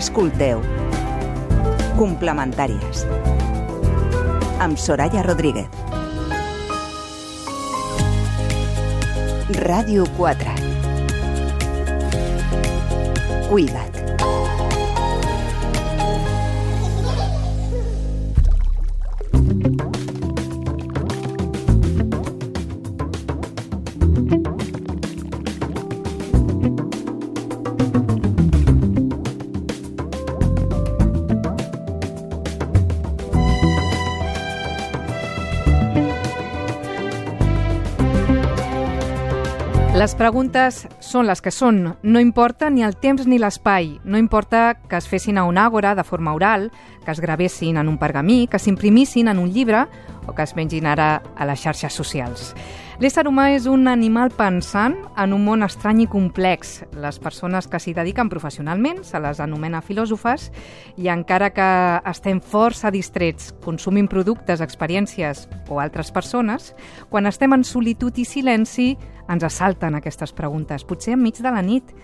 Escolteu. Complementàries. Amb Soraya Rodríguez. Ràdio 4. Cuida't. Les preguntes són les que són. No importa ni el temps ni l'espai. No importa que es fessin a un àgora de forma oral, que es gravessin en un pergamí, que s'imprimissin en un llibre o que es mengin ara a les xarxes socials. L'ésser humà és un animal pensant en un món estrany i complex. Les persones que s'hi dediquen professionalment se les anomena filòsofes i encara que estem força distrets consumint productes, experiències o altres persones, quan estem en solitud i silenci ens assalten aquestes preguntes, potser enmig de la nit.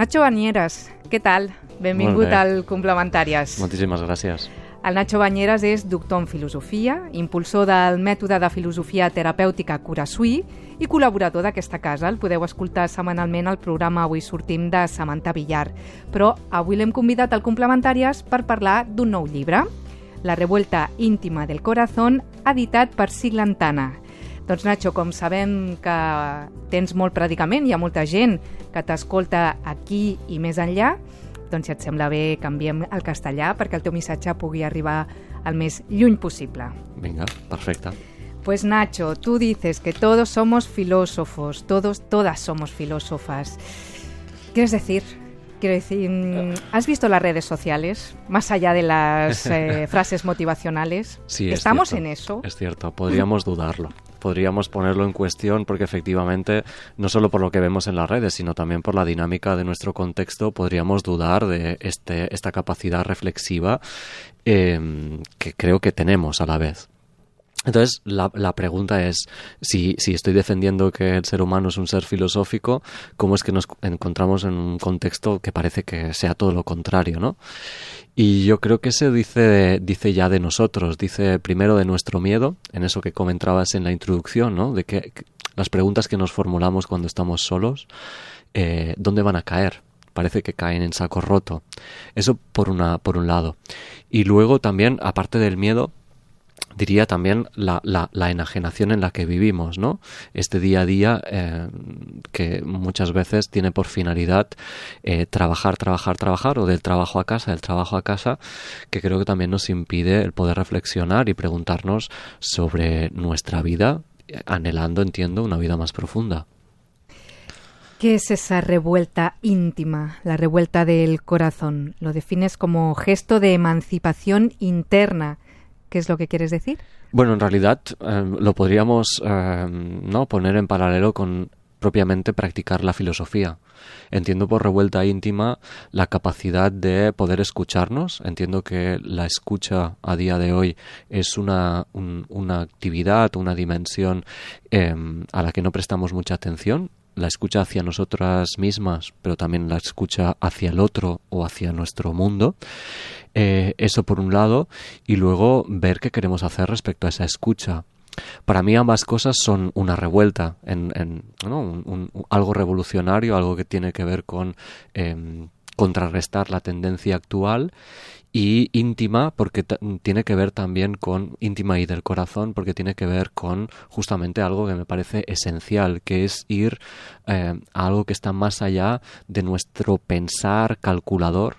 Nacho Bañeres, què tal? Benvingut al Complementàries. Moltíssimes gràcies. El Nacho Bañeres és doctor en filosofia, impulsor del mètode de filosofia terapèutica Curasuí i col·laborador d'aquesta casa. El podeu escoltar setmanalment al programa Avui sortim de Samantha Villar. Però avui l'hem convidat al Complementàries per parlar d'un nou llibre, La revuelta íntima del corazón, editat per Siglantana. Doncs Nacho, com sabem que tens molt predicament, hi ha molta gent que t'escolta aquí i més enllà, doncs si et sembla bé canviem el castellà perquè el teu missatge pugui arribar al més lluny possible. Vinga, perfecte. Pues Nacho, tú dices que todos somos filósofos, todos, todas somos filósofas. ¿Quieres decir? Quiero decir, mm, ¿has visto las redes sociales? Más allá de las eh, frases motivacionales. Sí, ¿Estamos en eso? Es cierto, podríamos dudarlo. Podríamos ponerlo en cuestión porque efectivamente, no solo por lo que vemos en las redes, sino también por la dinámica de nuestro contexto, podríamos dudar de este, esta capacidad reflexiva eh, que creo que tenemos a la vez. Entonces, la, la, pregunta es, si, si estoy defendiendo que el ser humano es un ser filosófico, ¿cómo es que nos encontramos en un contexto que parece que sea todo lo contrario, ¿no? Y yo creo que se dice, dice ya de nosotros, dice primero de nuestro miedo, en eso que comentabas en la introducción, ¿no? De que las preguntas que nos formulamos cuando estamos solos, eh, ¿dónde van a caer? parece que caen en saco roto. Eso por una, por un lado. Y luego también, aparte del miedo, diría también la, la, la, enajenación en la que vivimos, ¿no? Este día a día eh, que muchas veces tiene por finalidad eh, trabajar, trabajar, trabajar, o del trabajo a casa, del trabajo a casa, que creo que también nos impide el poder reflexionar y preguntarnos sobre nuestra vida, anhelando, entiendo, una vida más profunda. ¿Qué es esa revuelta íntima, la revuelta del corazón? Lo defines como gesto de emancipación interna ¿Qué es lo que quieres decir? Bueno, en realidad eh, lo podríamos eh, no poner en paralelo con propiamente practicar la filosofía. Entiendo por revuelta íntima la capacidad de poder escucharnos. Entiendo que la escucha a día de hoy es una, un, una actividad, una dimensión eh, a la que no prestamos mucha atención la escucha hacia nosotras mismas, pero también la escucha hacia el otro o hacia nuestro mundo. Eh, eso por un lado, y luego ver qué queremos hacer respecto a esa escucha. Para mí ambas cosas son una revuelta, en, en algo revolucionario, algo que tiene que ver con eh, contrarrestar la tendencia actual y íntima porque tiene que ver también con íntima y del corazón porque tiene que ver con justamente algo que me parece esencial que es ir eh, a algo que está más allá de nuestro pensar calculador.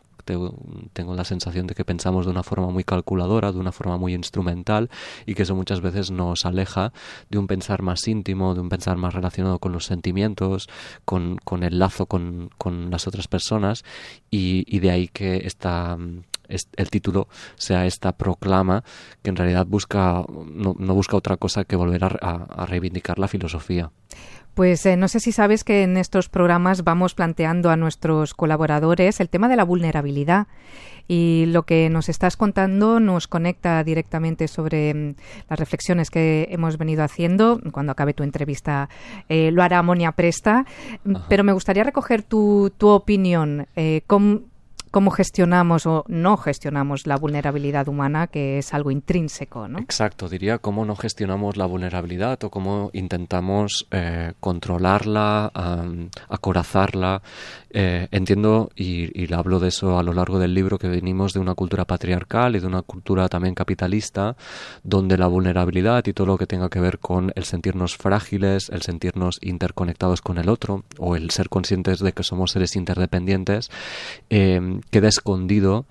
Tengo la sensación de que pensamos de una forma muy calculadora, de una forma muy instrumental y que eso muchas veces nos aleja de un pensar más íntimo, de un pensar más relacionado con los sentimientos, con, con el lazo con, con, las otras personas y, y de ahí que esta el título sea esta proclama que en realidad busca no, no busca otra cosa que volver a, a, a reivindicar la filosofía. Pues eh, no sé si sabes que en estos programas vamos planteando a nuestros colaboradores el tema de la vulnerabilidad y lo que nos estás contando nos conecta directamente sobre mm, las reflexiones que hemos venido haciendo. Cuando acabe tu entrevista eh, lo hará Monia Presta, Ajá. pero me gustaría recoger tu, tu opinión. Eh, ¿cómo, cómo gestionamos o no gestionamos la vulnerabilidad humana, que es algo intrínseco, ¿no? Exacto, diría cómo no gestionamos la vulnerabilidad o cómo intentamos eh, controlarla, acorazarla. Eh, entiendo, y, y hablo de eso a lo largo del libro, que venimos de una cultura patriarcal y de una cultura también capitalista, donde la vulnerabilidad y todo lo que tenga que ver con el sentirnos frágiles, el sentirnos interconectados con el otro, o el ser conscientes de que somos seres interdependientes, eh, queda escondido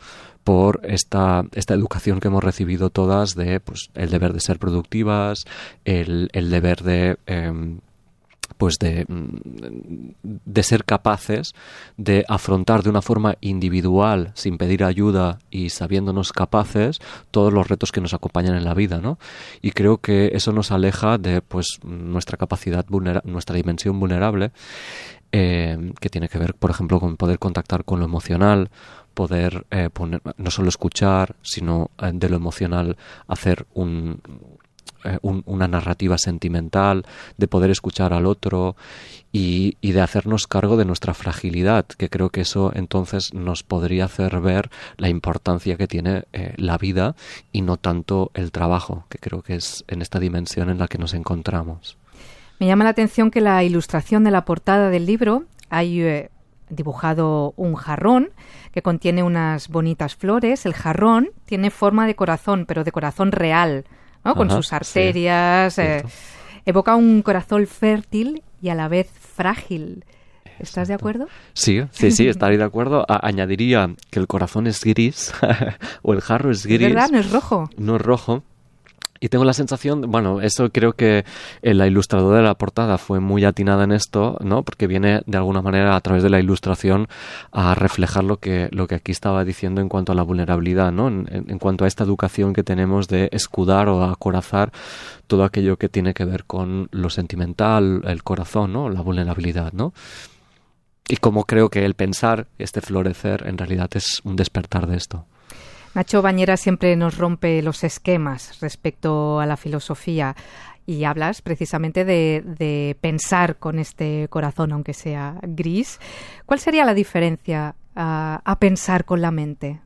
por esta, esta educación que hemos recibido todas de pues, el deber de ser productivas, el, el deber de em, pues de, mm, de, ser capaces de afrontar de una forma individual, sin pedir ayuda y sabiéndonos capaces, todos los retos que nos acompañan en la vida, ¿no? Y creo que eso nos aleja de pues nuestra capacidad nuestra dimensión vulnerable, eh, que tiene que ver, por ejemplo, con poder contactar con lo emocional, poder eh, poner, no solo escuchar, sino eh, de lo emocional hacer un, eh, una narrativa sentimental, de poder escuchar al otro y, de hacernos cargo de nuestra fragilidad, que creo que eso entonces nos podría hacer ver la importancia que tiene la vida y no tanto el trabajo, que creo que es en esta dimensión en la que nos encontramos. Me llama la atención que la ilustración de la portada del libro hay dibujado un jarrón que contiene unas bonitas flores. El jarrón tiene forma de corazón, pero de corazón real, ¿no? con sus arterias. Eh, evoca un corazón fértil y a la vez frágil. ¿Estás de acuerdo? Sí, sí, sí, estaría de acuerdo. añadiría que el corazón es gris o el jarro es gris. ¿Es verdad? ¿No es rojo? No es rojo. Y tengo la sensación, bueno, eso creo que eh, la ilustradora de la portada fue muy atinada en esto, ¿no? Porque viene de alguna manera a través de la ilustración a reflejar lo que, lo que aquí estaba diciendo en cuanto a la vulnerabilidad, ¿no? En, cuanto a esta educación que tenemos de escudar o acorazar todo aquello que tiene que ver con lo sentimental, el corazón, ¿no? La vulnerabilidad, ¿no? Y como creo que el pensar, este florecer, en realidad es un despertar de esto. Nacho Bañera siempre nos rompe los esquemas respecto a la filosofía y hablas precisamente de, pensar con este corazón, aunque sea gris. ¿Cuál sería la diferencia a pensar con la mente?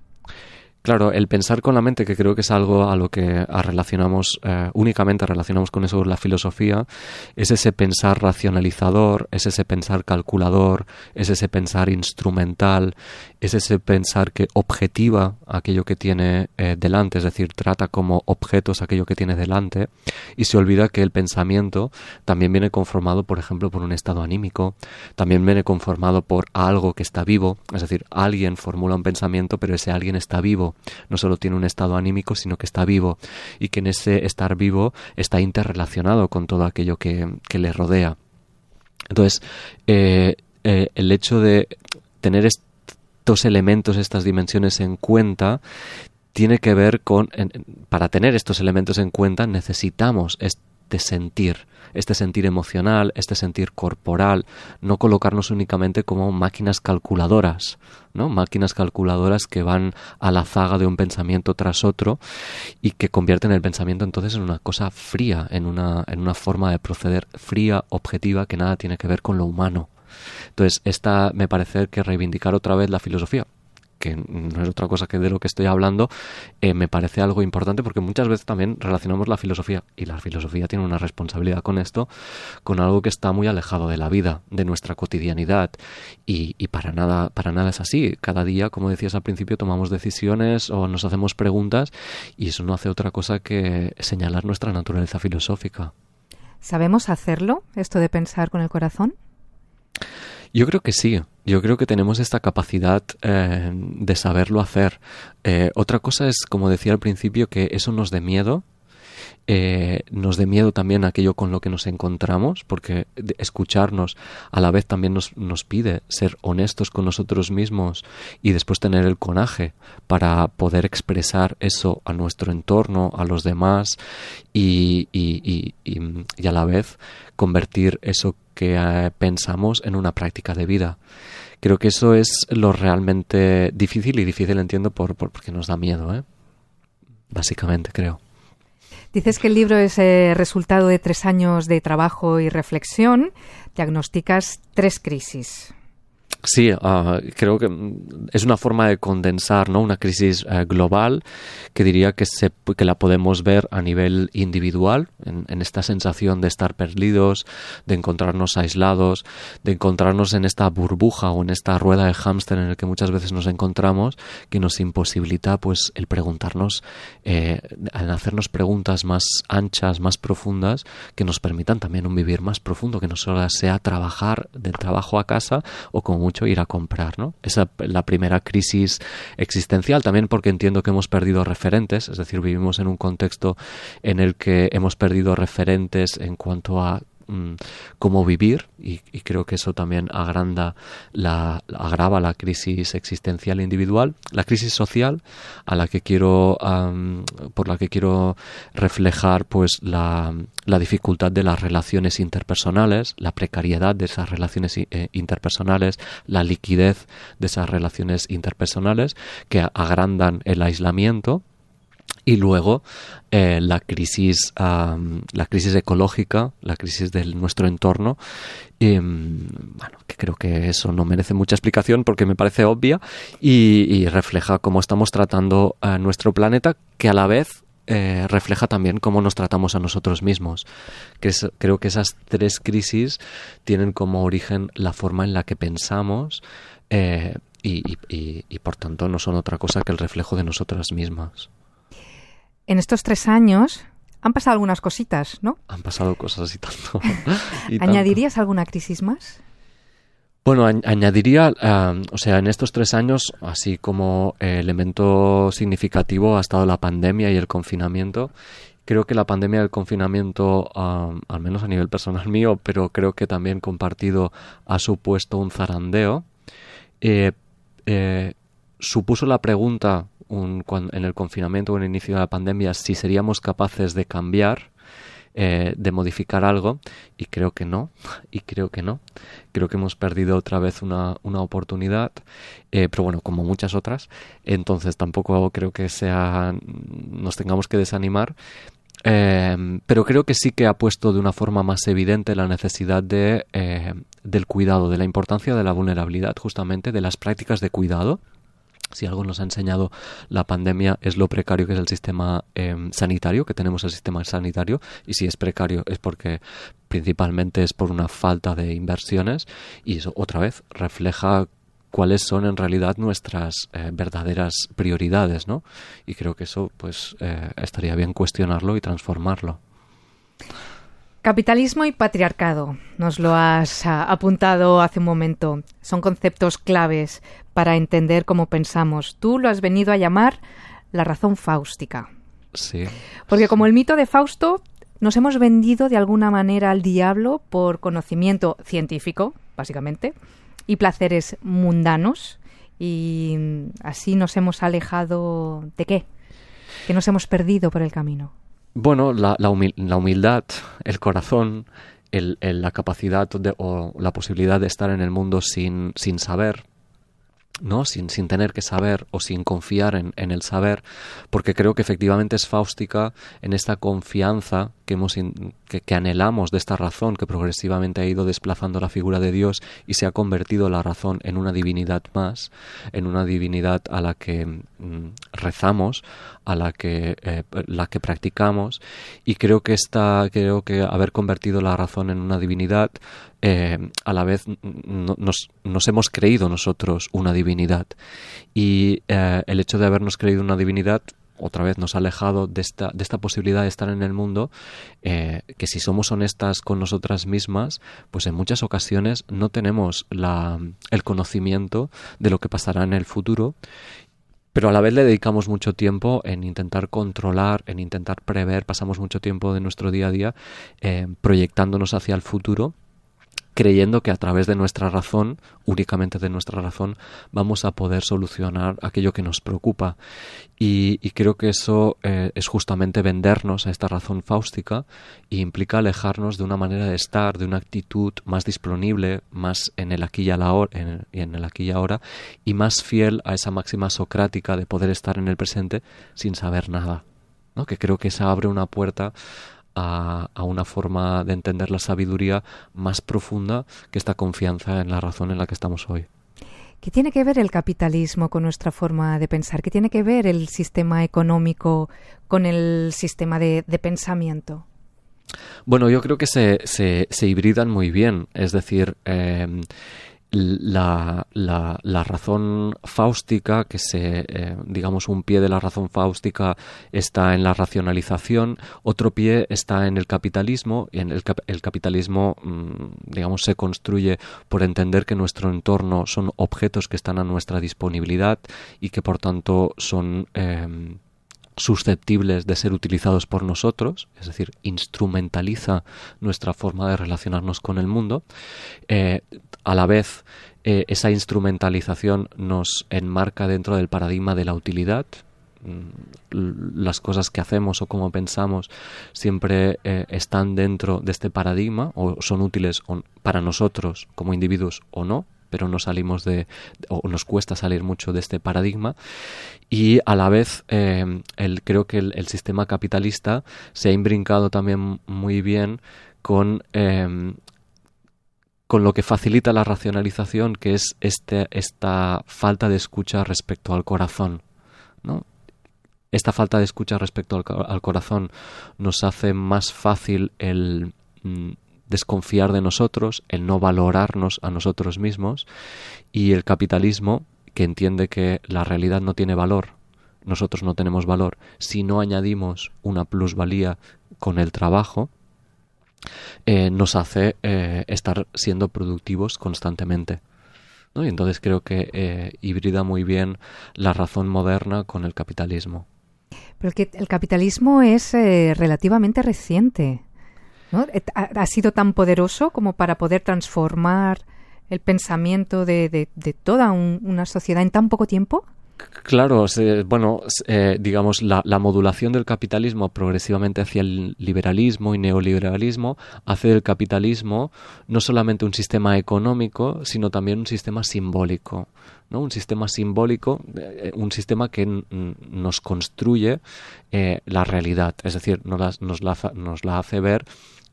Claro, el pensar con la mente, que creo que es algo a lo que relacionamos, eh, únicamente relacionamos con eso la filosofía, es ese pensar racionalizador, es ese pensar calculador, es ese pensar instrumental, es ese pensar que objetiva aquello que tiene eh, delante, es decir, trata como objetos aquello que tiene delante, y se olvida que el pensamiento también viene conformado, por ejemplo, por un estado anímico, también viene conformado por algo que está vivo, es decir, alguien formula un pensamiento, pero ese alguien está vivo no solo tiene un estado anímico, sino que está vivo y que en ese estar vivo está interrelacionado con todo aquello que, le rodea. Entonces, eh, eh, el hecho de tener estos elementos, estas dimensiones en cuenta, tiene que ver con, para tener estos elementos en cuenta necesitamos este sentir, este sentir emocional, este sentir corporal, no colocarnos únicamente como máquinas calculadoras, ¿no? Máquinas calculadoras que van a la zaga de un pensamiento tras otro y que convierten el pensamiento entonces en una cosa fría, en una, en una forma de proceder fría, objetiva, que nada tiene que ver con lo humano. Entonces, esta me parece que reivindicar otra vez la filosofía que no es otra cosa que de lo que estoy hablando, eh, me parece algo importante porque muchas veces también relacionamos la filosofía, y la filosofía tiene una responsabilidad con esto, con algo que está muy alejado de la vida, de nuestra cotidianidad, y, y para, nada, para nada es así. Cada día, como decías al principio, tomamos decisiones o nos hacemos preguntas, y eso no hace otra cosa que señalar nuestra naturaleza filosófica. ¿Sabemos hacerlo, esto de pensar con el corazón? Yo creo que sí. Yo creo que tenemos esta capacidad eh, de saberlo hacer. Eh, otra cosa es, como decía al principio, que eso nos dé miedo. Eh, nos dé miedo también aquello con lo que nos encontramos, porque escucharnos a la vez también nos, nos pide ser honestos con nosotros mismos y después tener el conaje para poder expresar eso a nuestro entorno, a los demás y, y, y, y a la vez convertir eso que eh, pensamos en una práctica de vida. Creo que eso es lo realmente difícil y difícil entiendo por, porque nos da miedo, ¿eh? básicamente creo. Dices que el libro es el resultado de tres años de trabajo y reflexión. Diagnosticas tres crisis. Sí, uh, creo que mm, es una forma de condensar ¿no? una crisis uh, global que diría que, se, que la podemos ver a nivel individual, en, esta sensación de estar perdidos, de encontrarnos aislados, de encontrarnos en esta burbuja o en esta rueda de hámster en el que muchas veces nos encontramos, que nos imposibilita pues el preguntarnos, eh, hacernos preguntas más anchas, más profundas, que nos permitan también un vivir más profundo, que no solo sea trabajar del trabajo a casa o como ir a comprar, ¿no? Esa la primera crisis existencial, también porque entiendo que hemos perdido referentes, es decir, vivimos en un contexto en el que hemos perdido referentes en cuanto a Mm, cómo vivir y, creo que eso también agranda la, agrava la crisis existencial individual, la crisis social a la que quiero por la que quiero reflejar pues la, la, dificultad de las relaciones interpersonales, la precariedad de esas relaciones eh, interpersonales, la liquidez de esas relaciones interpersonales que agrandan el aislamiento y luego eh, la crisis la crisis ecológica la crisis de nuestro entorno mm, bueno que creo que eso no merece mucha explicación porque me parece obvia y, refleja cómo estamos tratando a nuestro planeta que a la vez eh, refleja también cómo nos tratamos a nosotros mismos. Creo que esas tres crisis tienen como origen la forma en la que pensamos eh, y por tanto no son otra cosa que el reflejo de nosotras mismas. En estos tres años han pasado algunas cositas, ¿no? Han pasado cosas y tanto. ¿Añadirías alguna crisis más? Bueno, añadiría, o sea, en estos tres años, así como elemento significativo ha estado la pandemia y el confinamiento. Creo que la pandemia y el confinamiento, al menos a nivel personal mío, pero creo que también compartido, ha supuesto un zarandeo. Eh, eh, supuso la pregunta en el confinamiento o en el inicio de la pandemia si seríamos capaces de cambiar, eh, de modificar algo, y creo que no, y creo que no. Creo que hemos perdido otra vez una, oportunidad, eh, pero bueno, como muchas otras, entonces tampoco creo que sea, nos tengamos que desanimar. Eh, pero creo que sí que ha puesto de una forma más evidente la necesidad de, del cuidado, de la importancia de la vulnerabilidad, justamente de las prácticas de cuidado si algo nos ha enseñado la pandemia es lo precario que es el sistema em, sanitario, que tenemos el sistema sanitario, y si es precario es porque principalmente es por una falta de inversiones, y eso otra vez refleja cuáles son en realidad nuestras eh, verdaderas prioridades, ¿no? Y creo que eso pues eh, estaría bien cuestionarlo y transformarlo. Capitalismo y patriarcado, nos lo has ah, apuntado hace un momento. Son conceptos claves para entender cómo pensamos. Tú lo has venido a llamar la razón fáustica. Sí. Porque como el mito de Fausto, nos hemos vendido de alguna manera al diablo por conocimiento científico, básicamente, y placeres mundanos. Y así nos hemos alejado de qué? Que nos hemos perdido por el camino. Bueno, la, la, humildad, el corazón, el, la capacidad o la posibilidad de estar en el mundo sin, sin saber, ¿no? Sin, sin, tener que saber o sin confiar en, en, el saber, porque creo que efectivamente es fáustica en esta confianza que, hemos que, anhelamos de esta razón que progresivamente ha ido desplazando la figura de Dios y se ha convertido la razón en una divinidad más, en una divinidad a la que mm, rezamos, a la que, eh, la que practicamos. Y creo que esta, creo que haber convertido la razón en una divinidad eh, a la vez nos, nos, hemos creído nosotros una divinidad. Y eh, el hecho de habernos creído una divinidad otra vez nos ha alejado de esta, de esta posibilidad de estar en el mundo, eh, que si somos honestas con nosotras mismas, pues en muchas ocasiones no tenemos la, el conocimiento de lo que pasará en el futuro pero a la vez le dedicamos mucho tiempo en intentar controlar, en intentar prever, pasamos mucho tiempo de nuestro día a día eh, proyectándonos hacia el futuro creyendo que a través de nuestra razón, únicamente de nuestra razón, vamos a poder solucionar aquello que nos preocupa. Y, creo que eso eh, es justamente vendernos a esta razón fáustica e implica alejarnos de una manera de estar, de una actitud más disponible, más en el aquí y, la hora, en el aquí y ahora, y más fiel a esa máxima socrática de poder estar en el presente sin saber nada. ¿no? que creo que esa abre una puerta a, una forma de entender la sabiduría más profunda que esta confianza en la razón en la que estamos hoy. ¿Qué tiene que ver el capitalismo con nuestra forma de pensar? ¿Qué tiene que ver el sistema económico con el sistema de, de pensamiento? Bueno, yo creo que se, se, se hibridan muy bien. Es decir, eh, la, la, la, razón fáustica, que se, eh, digamos, un pie de la razón fáustica está en la racionalización, otro pie está en el capitalismo, y en el, el capitalismo, mmm, digamos, se construye por entender que nuestro entorno son objetos que están a nuestra disponibilidad y que, por tanto, son. Eh, susceptibles de ser utilizados por nosotros, es decir, instrumentaliza nuestra forma de relacionarnos con el mundo. Eh, a la vez, eh, esa instrumentalización nos enmarca dentro del paradigma de la utilidad. Mm, las cosas que hacemos o cómo pensamos siempre eh, están dentro de este paradigma o son útiles para nosotros como individuos o no, pero no salimos de, o nos cuesta salir mucho de este paradigma. Y a la vez, eh, el, creo que el, sistema capitalista se ha imbrincado también muy bien con eh, con lo que facilita la racionalización, que es este, esta falta de escucha respecto al corazón. ¿no? Esta falta de escucha respecto al, al corazón nos hace más fácil el mm, desconfiar de nosotros, el no valorarnos a nosotros mismos y el capitalismo que entiende que la realidad no tiene valor, nosotros no tenemos valor, si no añadimos una plusvalía con el trabajo, eh, nos hace eh, estar siendo productivos constantemente. Y entonces creo que eh, hibrida muy bien la razón moderna con el capitalismo. Pero que el capitalismo es relativamente reciente. ¿Ha, ¿Ha, sido tan poderoso como para poder transformar el pensamiento de, toda un, una sociedad en tan poco tiempo? Claro, bueno, eh, digamos, la, la, modulación del capitalismo progresivamente hacia el liberalismo y neoliberalismo hace del capitalismo no solamente un sistema económico, sino también un sistema simbólico. ¿no? Un sistema simbólico, eh, un sistema que nos construye eh, la realidad, es decir, nos la hace ver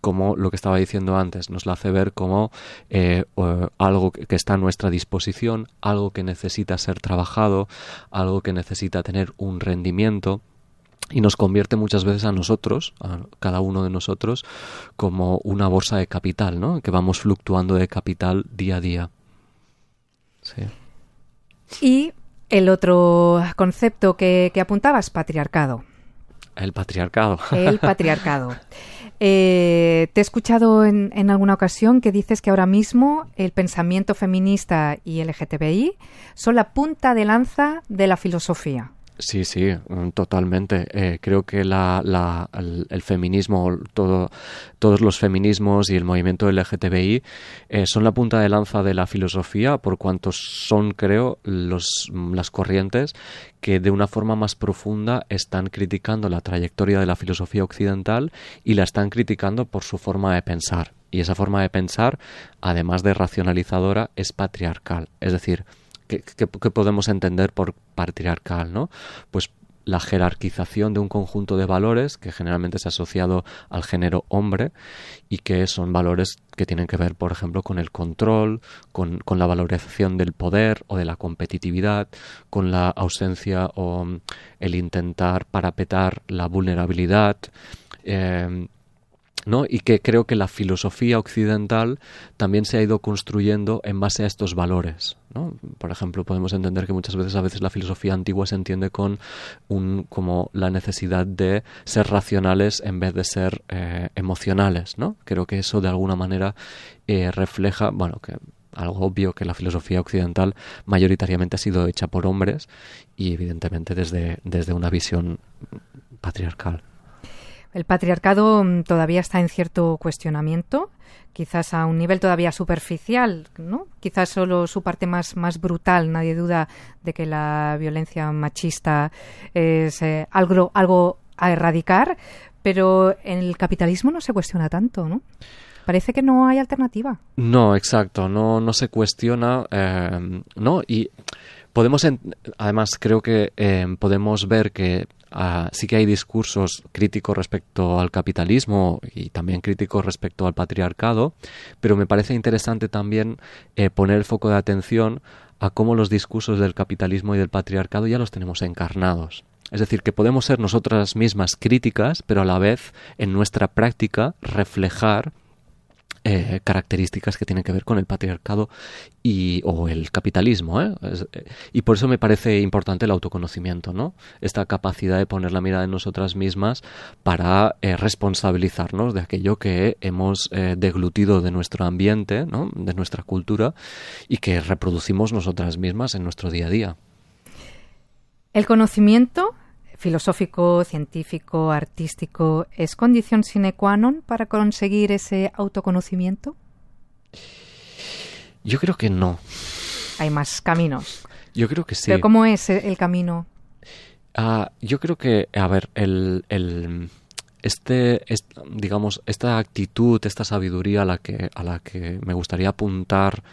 como lo que estaba diciendo antes, nos la hace ver como eh, algo que está a nuestra disposición, algo que necesita ser trabajado, algo que necesita tener un rendimiento y nos convierte muchas veces a nosotros, a cada uno de nosotros, como una bolsa de capital, ¿no? Que vamos fluctuando de capital día a día. Sí. Y el otro concepto que, que apuntabas, patriarcado. El patriarcado. El patriarcado. Eh, te he escuchado en, en, alguna ocasión que dices que ahora mismo el pensamiento feminista y LGTBI son la punta de lanza de la filosofía. Sí, sí, totalmente. Eh, creo que la, la, el, feminismo, todo, todos los feminismos y el movimiento LGTBI eh, son la punta de lanza de la filosofía por cuanto son, creo, los, las corrientes que de una forma más profunda están criticando la trayectoria de la filosofía occidental y la están criticando por su forma de pensar. Y esa forma de pensar, además de racionalizadora, es patriarcal. Es decir, ¿Qué, podemos entender por patriarcal? ¿no? Pues la jerarquización de un conjunto de valores que generalmente ha asociado al género hombre y que son valores que tienen que ver, por ejemplo, con el control, con, con la valorización del poder o de la competitividad, con la ausencia o el intentar parapetar la vulnerabilidad. Eh, ¿no? Y que creo que la filosofía occidental también se ha ido construyendo en base a estos valores, ¿no? Por ejemplo, podemos entender que muchas veces a veces la filosofía antigua se entiende con un como la necesidad de ser racionales en vez de ser eh, emocionales, ¿no? Creo que eso de alguna manera eh, refleja, bueno, que algo obvio que la filosofía occidental mayoritariamente ha sido hecha por hombres y evidentemente desde, desde una visión patriarcal. El patriarcado mm, todavía está en cierto cuestionamiento, quizás a un nivel todavía superficial, ¿no? Quizás solo su parte más, más brutal. Nadie duda de que la violencia machista es eh, algo, algo a erradicar, pero en el capitalismo no se cuestiona tanto, ¿no? Parece que no hay alternativa. No, exacto, no, no se cuestiona, eh, ¿no? Y podemos, además, creo que eh, podemos ver que ah, sí que hay discursos críticos respecto al capitalismo y también críticos respecto al patriarcado, pero me parece interesante también eh, poner el foco de atención a cómo los discursos del capitalismo y del patriarcado ya los tenemos encarnados. Es decir, que podemos ser nosotras mismas críticas, pero a la vez en nuestra práctica reflejar eh, características que tienen que ver con el patriarcado y, o el capitalismo. ¿eh? Eh, y por eso me parece importante el autoconocimiento, ¿no? Esta capacidad de poner la mirada en nosotras mismas para responsabilizarnos de aquello que hemos deglutido de nuestro ambiente, ¿no? de nuestra cultura y que reproducimos nosotras mismas en nuestro día a día. El conocimiento filosófico, científico, artístico, ¿es condición sine qua non para conseguir ese autoconocimiento? Yo creo que no. Hay más caminos. Yo creo que sí. ¿Pero cómo es el camino? Ah, yo creo que, a ver, el, el este, digamos, esta actitud, esta sabiduría a la que, a la que me gustaría apuntar,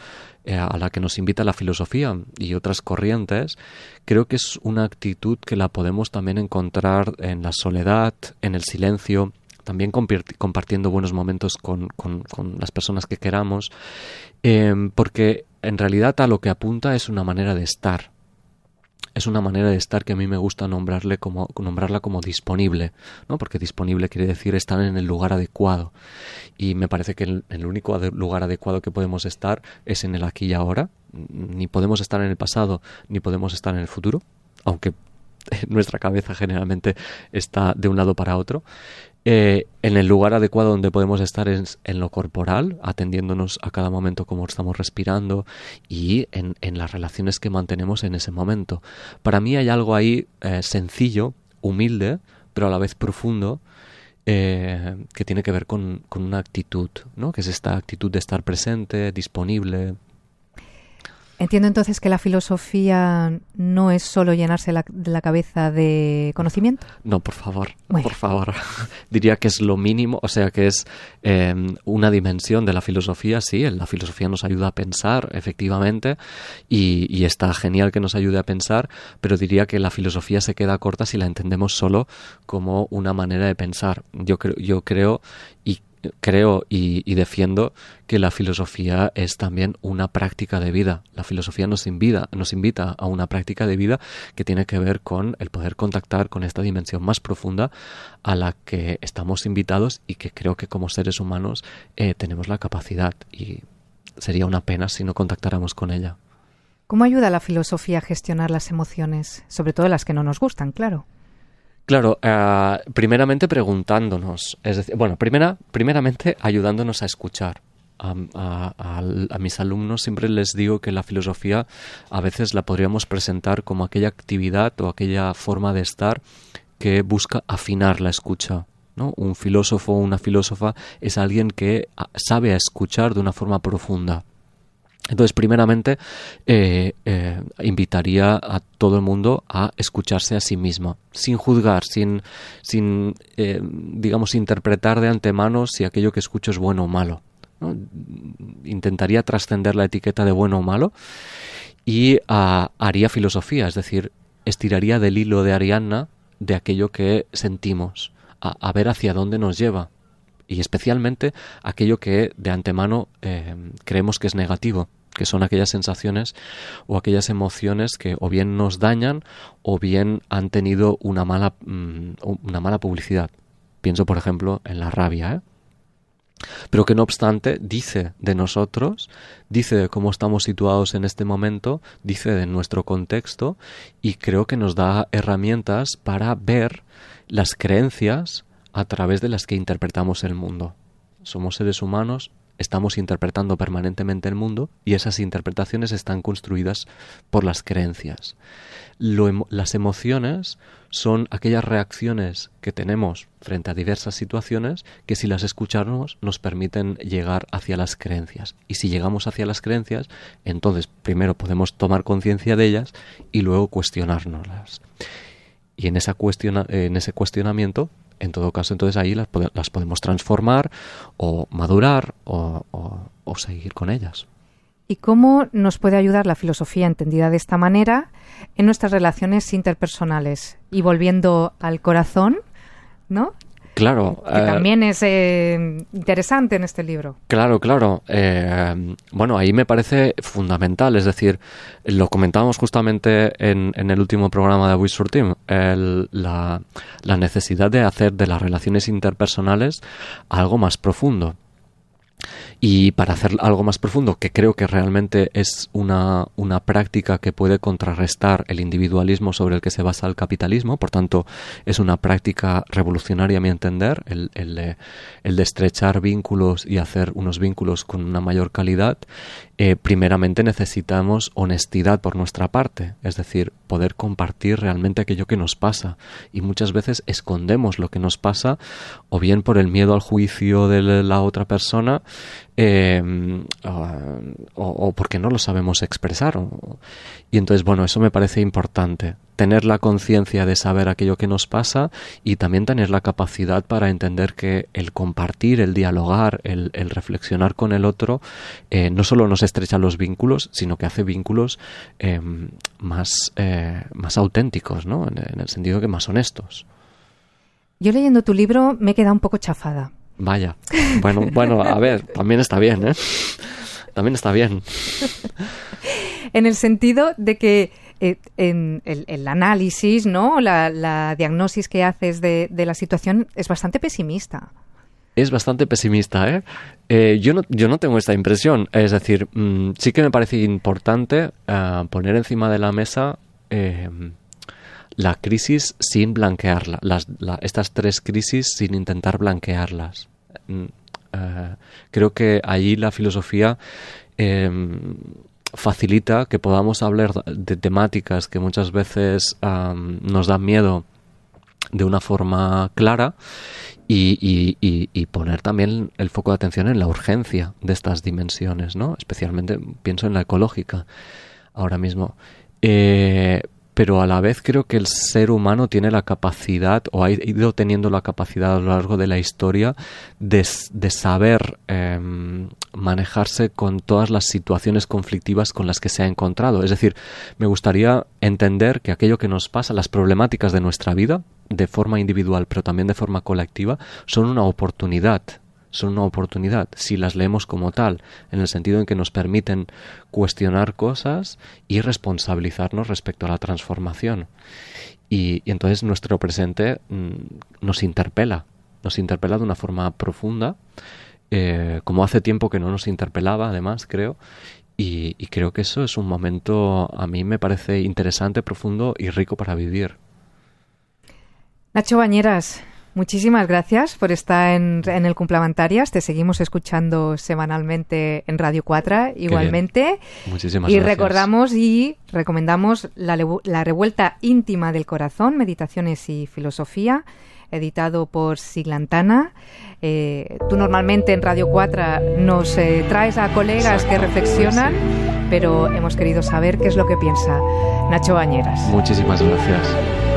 eh, a la que nos invita la filosofía y otras corrientes, creo que es una actitud que la podemos también encontrar en la soledad, en el silencio, también compartiendo buenos momentos con, con, las personas que queramos, em, porque en realidad a lo que apunta es una manera de estar, es una manera de estar que a mí me gusta nombrarle como, nombrarla como disponible, ¿no? porque disponible quiere decir estar en el lugar adecuado. Y me parece que el, el único lugar adecuado que podemos estar es en el aquí y ahora. Ni podemos estar en el pasado, ni podemos estar en el futuro, aunque nuestra cabeza generalmente está de un lado para otro. Eh, en el lugar adecuado donde podemos estar es en lo corporal, atendiéndonos a cada momento como estamos respirando y en, las relaciones que mantenemos en ese momento. Para mí hay algo ahí eh, sencillo, humilde, pero a la vez profundo, eh, que tiene que ver con, con, una actitud, ¿no? que es esta actitud de estar presente, disponible, Entiendo entonces que la filosofía no es solo llenarse la, la cabeza de conocimiento. No, por favor, por favor. Diría que es lo mínimo, o sea, que es em, una dimensión de la filosofía, sí, la filosofía nos ayuda a pensar, efectivamente, y, y, está genial que nos ayude a pensar, pero diría que la filosofía se queda corta si la entendemos solo como una manera de pensar. Yo creo, yo creo y creo y, defiendo que la filosofía es también una práctica de vida. La filosofía nos invita, nos invita a una práctica de vida que tiene que ver con el poder contactar con esta dimensión más profunda a la que estamos invitados y que creo que como seres humanos eh, tenemos la capacidad y sería una pena si no contactáramos con ella. ¿Cómo ayuda la filosofía a gestionar las emociones, sobre todo las que no nos gustan, claro? Claro, eh, primeramente preguntándonos, es decir, bueno, primera, primeramente ayudándonos a escuchar. A, a, mis alumnos siempre les digo que la filosofía a veces la podríamos presentar como aquella actividad o aquella forma de estar que busca afinar la escucha. ¿no? Un filósofo o una filósofa es alguien que sabe escuchar de una forma profunda. Entonces, primeramente, eh, eh, invitaría a todo el mundo a escucharse a sí misma, sin juzgar, sin, sin eh, digamos, interpretar de antemano si aquello que escucho es bueno o malo. Intentaría trascender la etiqueta de bueno o malo y ah, haría filosofía, es decir, estiraría del hilo de Arianna de aquello que sentimos, a ver hacia dónde nos lleva y especialmente aquello que de antemano eh, creemos que es negativo, que son aquellas sensaciones o aquellas emociones que o bien nos dañan o bien han tenido una mala, mm, una mala publicidad. Pienso, por ejemplo, en la rabia. ¿eh? pero que no obstante dice de nosotros, dice de cómo estamos situados en este momento, dice de nuestro contexto y creo que nos da herramientas para ver las creencias a través de las que interpretamos el mundo. Somos seres humanos, estamos interpretando permanentemente el mundo y esas interpretaciones están construidas por las creencias. las emociones son aquellas reacciones que tenemos frente a diversas situaciones que si las escuchamos nos permiten llegar hacia las creencias. Y si llegamos hacia las creencias, entonces primero podemos tomar conciencia de ellas y luego cuestionárnoslas. Y en, esa en ese cuestionamiento en todo caso, entonces ahí las, podemos transformar o madurar o, seguir con ellas. y cómo nos puede ayudar la filosofía entendida de esta manera en nuestras relaciones interpersonales. Y volviendo al corazón, ¿no? Claro. Que eh, también es eh, interesante en este libro. Claro, claro. Eh, bueno, ahí me parece fundamental. Es decir, lo comentábamos justamente en, en el último programa de Wizard Team, el- la, la necesidad de hacer de las relaciones interpersonales algo más profundo. Y para hacer algo más profundo, que creo que realmente es una, una práctica que puede contrarrestar el individualismo sobre el que se basa el capitalismo, por tanto, es una práctica revolucionaria a mi entender, el, el el de estrechar vínculos y hacer unos vínculos con una mayor calidad, eh, primeramente necesitamos honestidad por nuestra parte, es decir, poder compartir realmente aquello que nos pasa. Y muchas veces escondemos lo que nos pasa, o bien por el miedo al juicio de la otra persona, eh, o, porque no lo sabemos expresar. y entonces, bueno, eso me parece importante. Tener la conciencia de saber aquello que nos pasa y también tener la capacidad para entender que el compartir, el dialogar, el, reflexionar con el otro, eh, no solo nos estrecha los vínculos, sino que hace vínculos eh, más, eh, más auténticos, ¿no? En, en el sentido que más honestos. Yo leyendo tu libro me he quedado un poco chafada. Vaya. Bueno, bueno, a ver, también está bien, ¿eh? También está bien. En el sentido de que eh, en el, el análisis, ¿no? La, la diagnosis que haces de, de la situación es bastante pesimista. Es bastante pesimista, ¿eh? Eh, yo, no, yo no tengo esta impresión. Es decir, mm, sí que me parece importante ah, poner encima de la mesa eh, la crisis sin blanquearla. Estas tres crisis sin intentar blanquearlas. Mm, eh, creo que allí la filosofía eh, facilita que podamos hablar de temáticas que muchas veces nos dan miedo de una forma clara y poner también el foco de atención en la urgencia de estas dimensiones, ¿no? Especialmente pienso en la ecológica ahora mismo. Eh, pero a la vez creo que el ser humano tiene la capacidad, o ha ido teniendo la capacidad a lo largo de la historia, de, saber em, manejarse con todas las situaciones conflictivas con las que se ha encontrado. Es decir, me gustaría entender que aquello que nos pasa, las problemáticas de nuestra vida, de forma individual, pero también de forma colectiva, son una oportunidad son una oportunidad si las leemos como tal, en el sentido en que nos permiten cuestionar cosas y responsabilizarnos respecto a la transformación. Y, entonces nuestro presente mm, nos interpela, nos interpela de una forma profunda, eh, como hace tiempo que no nos interpelaba, además, creo. Y, y creo que eso es un momento, a mí me parece interesante, profundo y rico para vivir. Nacho Bañeras, muchísimas gracias por estar en, en el Cumplementarias. Te seguimos escuchando semanalmente en Radio 4 igualmente. Muchísimas y gracias. recordamos y recomendamos la Revuelta Íntima del Corazón, Meditaciones y Filosofía, editado por Siglantana. Eh, tú normalmente en Radio 4 nos eh, traes a colegas que reflexionan, pero hemos querido saber qué es lo que piensa Nacho Bañeras. Muchísimas gracias.